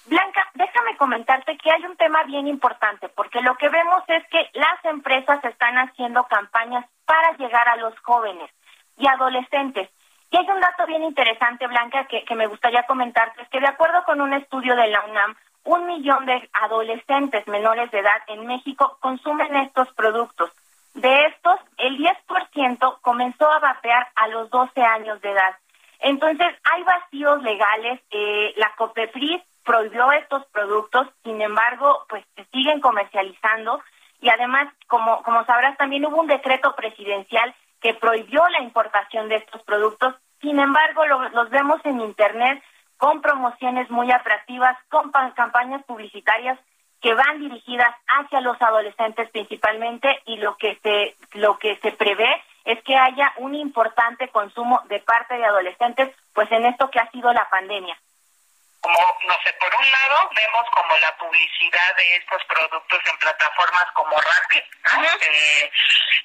Blanca, déjame comentarte que hay un tema bien importante, porque lo que vemos es que las empresas están haciendo campañas para llegar a los jóvenes y adolescentes. Y hay un dato bien interesante, Blanca, que, que me gustaría comentarte, que de acuerdo con un estudio de la UNAM, un millón de adolescentes menores de edad en México consumen estos productos. De estos, el 10% comenzó a vapear a los 12 años de edad. Entonces, hay vacíos legales. Eh, la COPEFRIS prohibió estos productos, sin embargo, pues se siguen comercializando. Y además, como, como sabrás, también hubo un decreto presidencial que prohibió la importación de estos productos. Sin embargo, los vemos en Internet con promociones muy atractivas, con campañas publicitarias que van dirigidas hacia los adolescentes principalmente y lo que se lo que se prevé es que haya un importante consumo de parte de adolescentes pues en esto que ha sido la pandemia como, no sé, por un lado vemos como la publicidad de estos productos en plataformas como Rappi. Eh,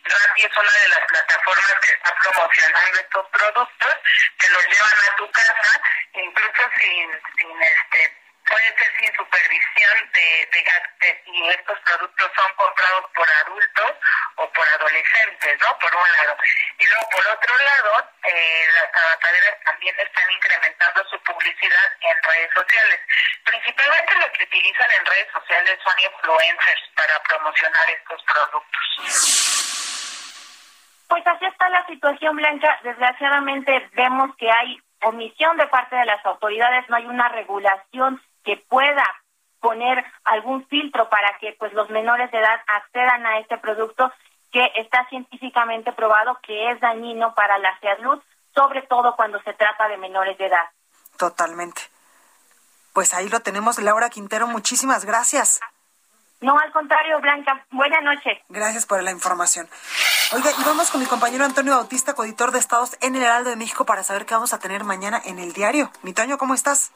Rappi es una de las plataformas que está promocionando estos productos, que los llevan a tu casa, incluso sin, sin este puede ser sin supervisión de, de, y estos productos son comprados por adultos o por adolescentes, ¿no? Por un lado. Y luego, por otro lado, eh, las tabacaleras también están incrementando su publicidad en redes sociales. Principalmente lo que utilizan en redes sociales son influencers para promocionar estos productos. Pues así está la situación, Blanca. Desgraciadamente vemos que hay omisión de parte de las autoridades, no hay una regulación que pueda poner algún filtro para que pues los menores de edad accedan a este producto que está científicamente probado que es dañino para la salud, sobre todo cuando se trata de menores de edad. Totalmente. Pues ahí lo tenemos, Laura Quintero, muchísimas gracias. No, al contrario, Blanca, buena noche. Gracias por la información. Oiga, y vamos con mi compañero Antonio Bautista, coditor de Estados en el Heraldo de México, para saber qué vamos a tener mañana en el diario. Mi Toño, ¿cómo estás?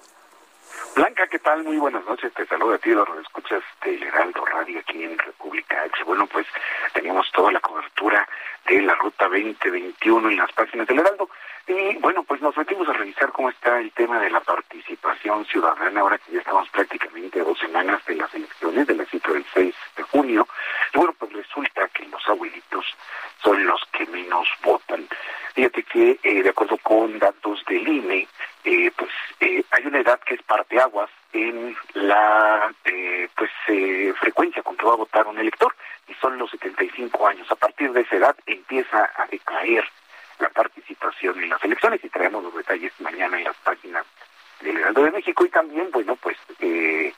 Blanca, ¿qué tal? Muy buenas noches. Te saludo a ti, lo escuchas del Heraldo Radio aquí en República H. Bueno, pues teníamos toda la cobertura de la Ruta 2021 en las páginas del Heraldo. Y bueno, pues nos metimos a revisar cómo está el tema de la participación ciudadana, ahora que ya estamos prácticamente dos semanas de las elecciones, de la cita del 6 de junio. Y bueno, pues resulta que los abuelitos son los que menos votan. Fíjate que, eh, de acuerdo con datos del INE, eh, pues eh, hay una edad que es parteaguas en la pues frecuencia con que va a votar un elector y son los 75 años. A partir de esa edad empieza a decaer la participación en las elecciones y traemos los detalles mañana en las páginas del Heraldo de México. Y también, bueno, pues eh,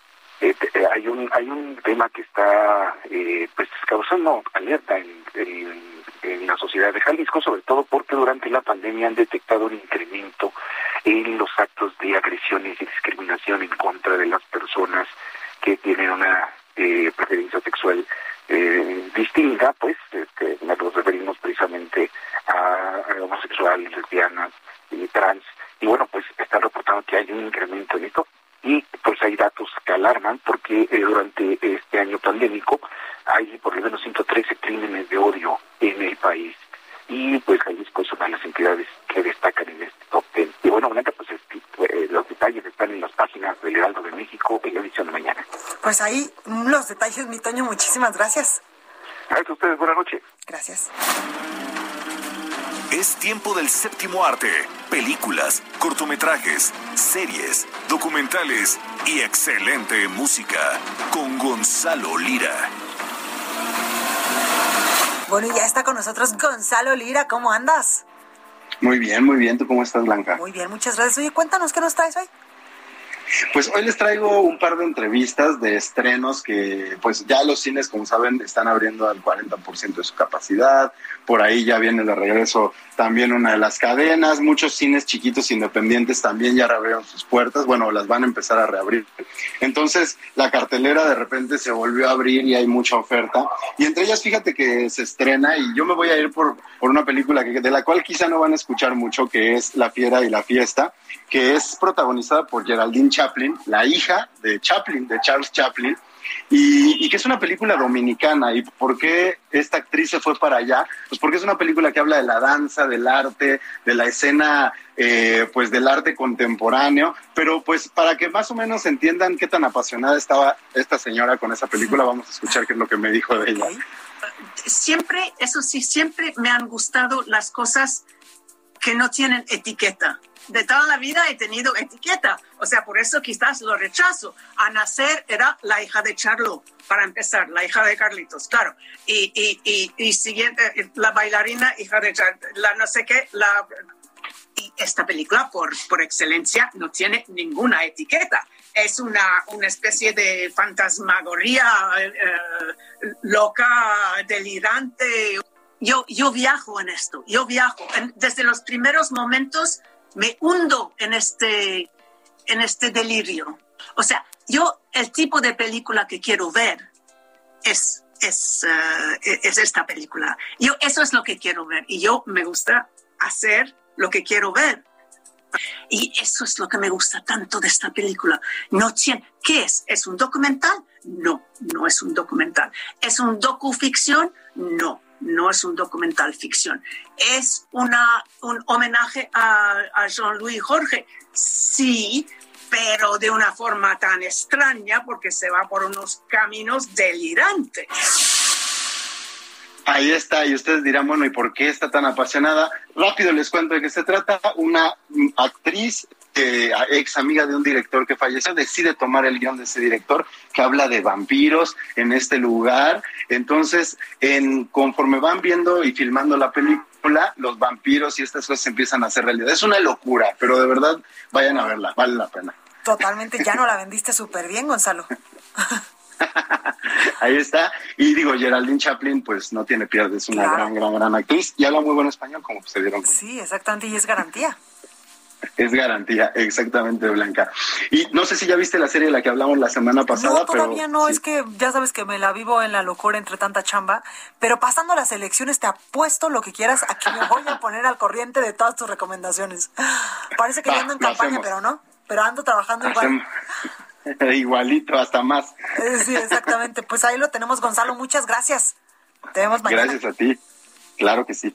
hay un hay un tema que está pues causando alerta en, en, la sociedad de Jalisco, sobre todo porque durante la pandemia han detectado un incremento en los actos de agresiones y discriminación en contra de las personas que tienen una eh, preferencia sexual eh, distinta, pues este, nos referimos precisamente a, homosexuales, lesbianas, y trans, y bueno, pues está reportando que hay un incremento en esto y pues hay datos que alarman porque eh, durante este año pandémico hay por lo menos 113 crímenes de odio en el país y pues Jalisco es una de las entidades que destacan en este top ten. Y bueno, Blanca, pues eh, los detalles están en las páginas del Heraldo de México en la edición de mañana. Pues ahí los detalles, mi Toño, muchísimas gracias. Gracias a ustedes, buenas noches. Gracias. Es tiempo del séptimo arte. Películas, cortometrajes, series, documentales y excelente música con Gonzalo Lira. Bueno, y ya está con nosotros Gonzalo Lira. ¿Cómo andas? Muy bien, muy bien. ¿Tú cómo estás, Blanca? Muy bien, muchas gracias. Oye, cuéntanos qué nos traes hoy. Pues hoy les traigo un par de entrevistas de estrenos que pues ya los cines, como saben, están abriendo al 40% de su capacidad. Por ahí ya viene de regreso también una de las cadenas. Muchos cines chiquitos independientes también ya reabrieron sus puertas. Bueno, las van a empezar a reabrir. Entonces la cartelera de repente se volvió a abrir y hay mucha oferta. Y entre ellas, fíjate que se estrena y yo me voy a ir por, por una película que, de la cual quizá no van a escuchar mucho, que es La Fiera y la Fiesta, que es protagonizada por Geraldine Chaplin, la hija de Chaplin, de Charles Chaplin, y, que es una película dominicana. ¿Y por qué esta actriz se fue para allá? Pues porque es una película que habla de la danza, del arte, de la escena, eh, pues del arte contemporáneo. Pero pues para que más o menos entiendan qué tan apasionada estaba esta señora con esa película, vamos a escuchar qué es lo que me dijo de ella. Siempre, eso sí, siempre me han gustado las cosas que no tienen etiqueta de toda la vida he tenido etiqueta. O sea, por eso quizás lo rechazo. A nacer era la hija de Charlo, para empezar, la hija de Carlitos, claro. Y, y, y, siguiente, la bailarina, hija de la no sé qué, la... Y esta película, por, por excelencia, no tiene ninguna etiqueta. Es una, una especie de fantasmagoría eh, loca, delirante. Yo, yo viajo en esto, yo viajo. desde los primeros momentos me hundo en este, en este delirio. O sea, yo el tipo de película que quiero ver es, es, eh, es esta película. Yo eso es lo que quiero ver y yo me gusta hacer lo que quiero ver. Y eso es lo que me gusta tanto de esta película. No ¿Qué es? ¿Es un documental? No, no es un documental. ¿Es un docuficción? No, no es un documental ficción. ¿Es una, un homenaje a, a Jean-Louis Jorge? Sí, pero de una forma tan extraña porque se va por unos caminos delirantes. Ahí está, y ustedes dirán, bueno, ¿y por qué está tan apasionada? Rápido les cuento de qué se trata. Una actriz ex amiga de un director que falleció, decide tomar el guion de ese director que habla de vampiros en este lugar. Entonces, en, conforme van viendo y filmando la película, los vampiros y estas cosas empiezan a hacer realidad. Es una locura, pero de verdad vayan a verla, vale la pena. Totalmente, ya no la vendiste súper bien, Gonzalo. Ahí está. Y digo, Geraldine Chaplin, pues no tiene pierde, es una gran, gran, gran actriz y habla muy buen español, como se dieron Sí, exactamente, y es garantía. Es garantía, exactamente, Blanca. Y no sé si ya viste la serie de la que hablamos la semana pasada. No, todavía no, es que ya sabes que me la vivo en la locura entre tanta chamba, pero pasando las elecciones te apuesto lo que quieras, aquí me voy a poner al corriente de todas tus recomendaciones. Parece que yo ando en campaña, pero no, pero ando trabajando igual. Igualito, hasta más. Sí, exactamente. Pues ahí lo tenemos, Gonzalo, muchas gracias. Te vemos mañana. Gracias a ti, claro que sí.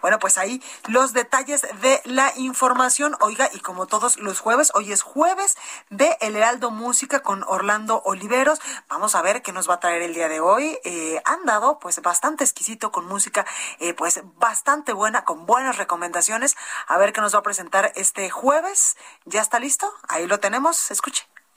Bueno, pues ahí los detalles de la información. Oiga, y como todos los jueves, hoy es jueves de El Heraldo Música con Orlando Oliveros. Vamos a ver qué nos va a traer el día de hoy. Eh, han dado pues bastante exquisito con música, eh, pues bastante buena, con buenas recomendaciones. A ver qué nos va a presentar este jueves. ¿Ya está listo? Ahí lo tenemos. Escuche.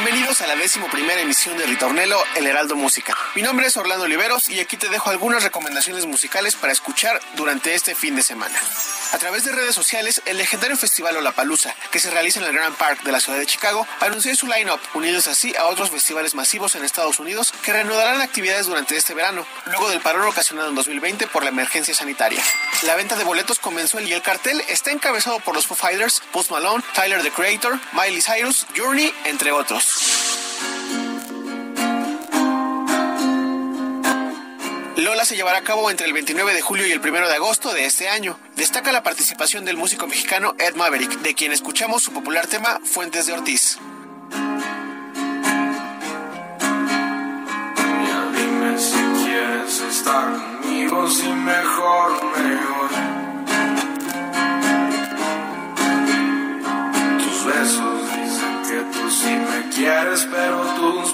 Bienvenidos a la décimo primera emisión de Ritornelo, El Heraldo Música. Mi nombre es Orlando Oliveros y aquí te dejo algunas recomendaciones musicales para escuchar durante este fin de semana. A través de redes sociales, el legendario festival Olapalooza, que se realiza en el Grand Park de la ciudad de Chicago, anunció su line-up, unidos así a otros festivales masivos en Estados Unidos que reanudarán actividades durante este verano, luego del parón ocasionado en 2020 por la emergencia sanitaria. La venta de boletos comenzó y el cartel está encabezado por los Foo Fighters, Post Malone, Tyler the Creator, Miley Cyrus, Journey, entre otros. Lola se llevará a cabo entre el 29 de julio y el 1 de agosto de este año. Destaca la participación del músico mexicano Ed Maverick, de quien escuchamos su popular tema Fuentes de Ortiz. Si quieres estar conmigo, si mejor, mejor.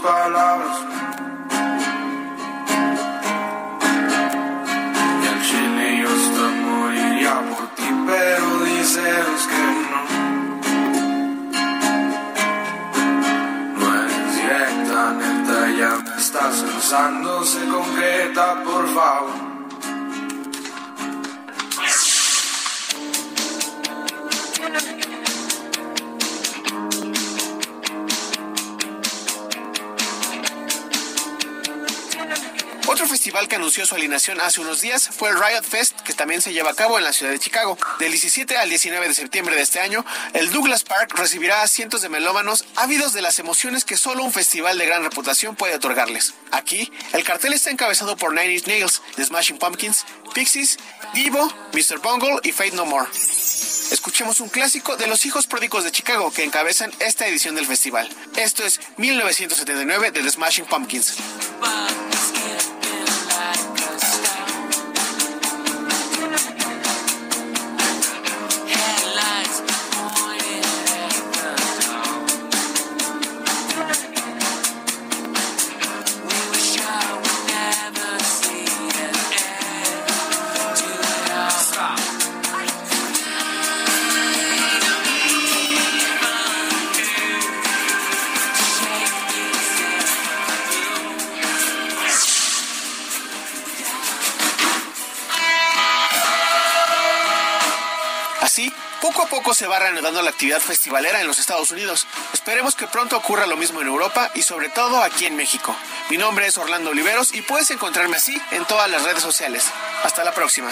Palabras pero dices que no. No eres directa, neta, ya me estás pensando, se concreta, por favor. Festival que anunció su alineación hace unos días fue el Riot Fest, que también se lleva a cabo en la ciudad de Chicago. Del 17 al 19 de septiembre de este año, el Douglas Park recibirá a cientos de melómanos ávidos de las emociones que solo un festival de gran reputación puede otorgarles. Aquí, el cartel está encabezado por Nine Inch Nails, The Smashing Pumpkins, Pixies, Divo, Mr. Bungle y Fate No More. Escuchemos un clásico de los hijos pródigos de Chicago que encabezan esta edición del festival. Esto es 1979 de The Smashing Pumpkins. Va la actividad festivalera en los Estados Unidos. Esperemos que pronto ocurra lo mismo en Europa y sobre todo aquí en México. Mi nombre es Orlando Oliveros y puedes encontrarme así en todas las redes sociales. Hasta la próxima.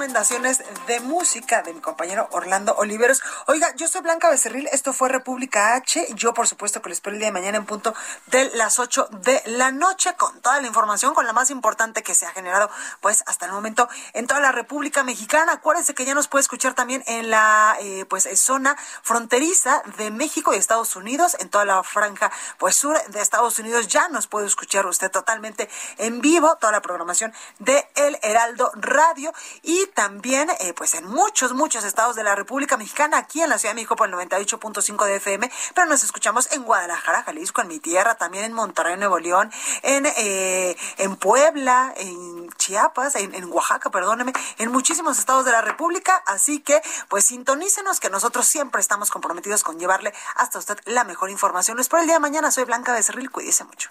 Recomendaciones de música de mi compañero Orlando Oliveros. Oiga, yo soy Blanca Becerril, esto fue República H. Yo, por supuesto, que lo espero el día de mañana en punto de las 8 de la noche con toda la información, con la más importante que se ha generado, pues hasta el momento en toda la República Mexicana. Acuérdense que ya nos puede escuchar también en la eh, pues zona fronteriza de México y Estados Unidos, en toda la franja pues sur de Estados Unidos. Ya nos puede escuchar usted totalmente en vivo toda la programación de El Heraldo Radio y también eh, pues en muchos, muchos estados de la República Mexicana, aquí en la Ciudad de México por el 98.5 de FM, pero nos escuchamos en Guadalajara, Jalisco, en mi tierra, también en Monterrey, Nuevo León, en, eh, en Puebla, en Chiapas, en, en Oaxaca, perdóneme, en muchísimos estados de la República, así que pues sintonícenos que nosotros siempre estamos comprometidos con llevarle hasta usted la mejor información. Les por el día de mañana, soy Blanca Becerril, cuídese mucho.